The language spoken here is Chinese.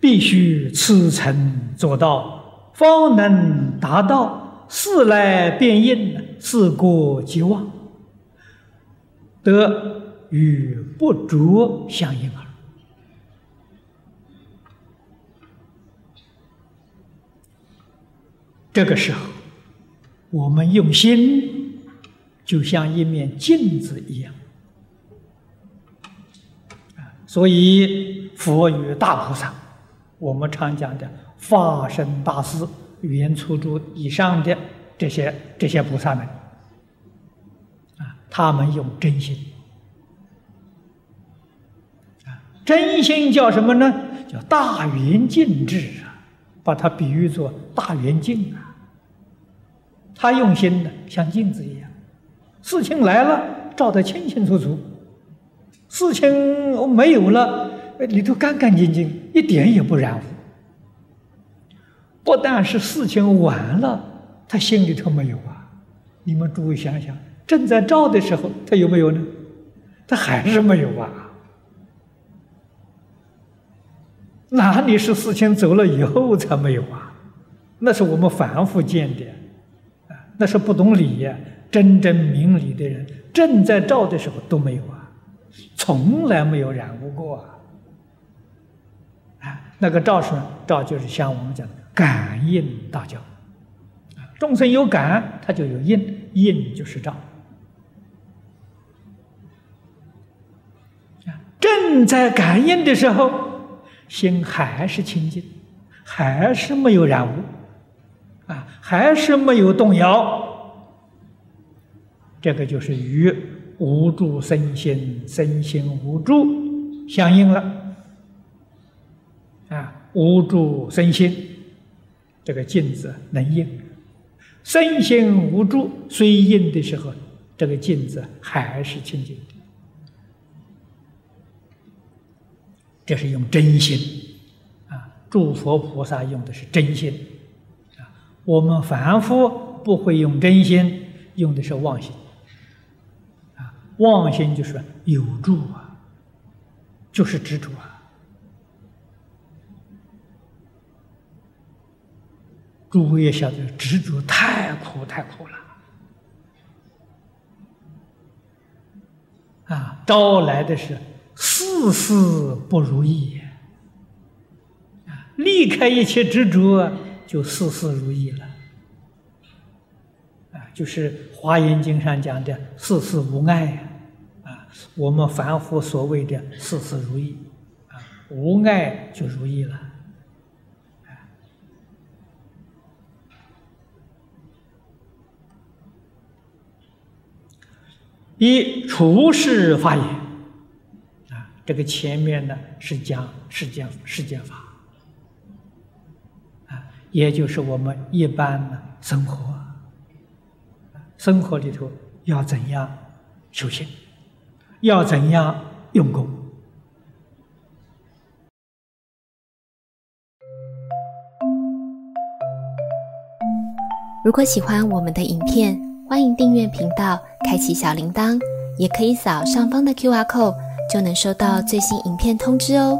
必须此诚做到，方能达到事来变应，事过即忘，得与不着相应啊。这个时候，我们用心，就像一面镜子一样。所以佛与大菩萨。我们常讲的法身大士、圆初住以上的这些这些菩萨们，啊，他们用真心，啊，真心叫什么呢？叫大圆镜智啊，把它比喻作大圆镜啊。他用心的像镜子一样，事情来了照得清清楚楚，事情没有了。里头干干净净，一点也不染污。不但是事情完了，他心里头没有啊。你们诸位想想，正在照的时候，他有没有呢？他还是没有啊。哪里是事情走了以后才没有啊？那是我们凡夫见的，那是不懂理呀。真正明理的人，正在照的时候都没有啊，从来没有染污过啊。啊那个照是照，就是像我们讲的感应大教，众生有感，它就有应，应就是照。正在感应的时候，心还是清净，还是没有染污，啊，还是没有动摇。这个就是与无助身心、身心无助相应了。啊，无助身心，这个镜子能应；身心无助，虽应的时候，这个镜子还是清净的。这是用真心啊！诸佛菩萨用的是真心，我们凡夫不会用真心，用的是妄心啊。妄心就是有助啊，就是执着啊。诸位也晓得，执着太苦太苦了，啊，招来的是事事不如意，啊，离开一切执着，就事事如意了，啊，就是《华严经》上讲的“事事无碍”，啊，我们凡夫所谓的“事事如意”，啊，无碍就如意了。一处世发言。啊，这个前面呢是讲世间世间法，也就是我们一般的生活，生活里头要怎样修行，要怎样用功。如果喜欢我们的影片，欢迎订阅频道。开启小铃铛，也可以扫上方的 Q R code，就能收到最新影片通知哦。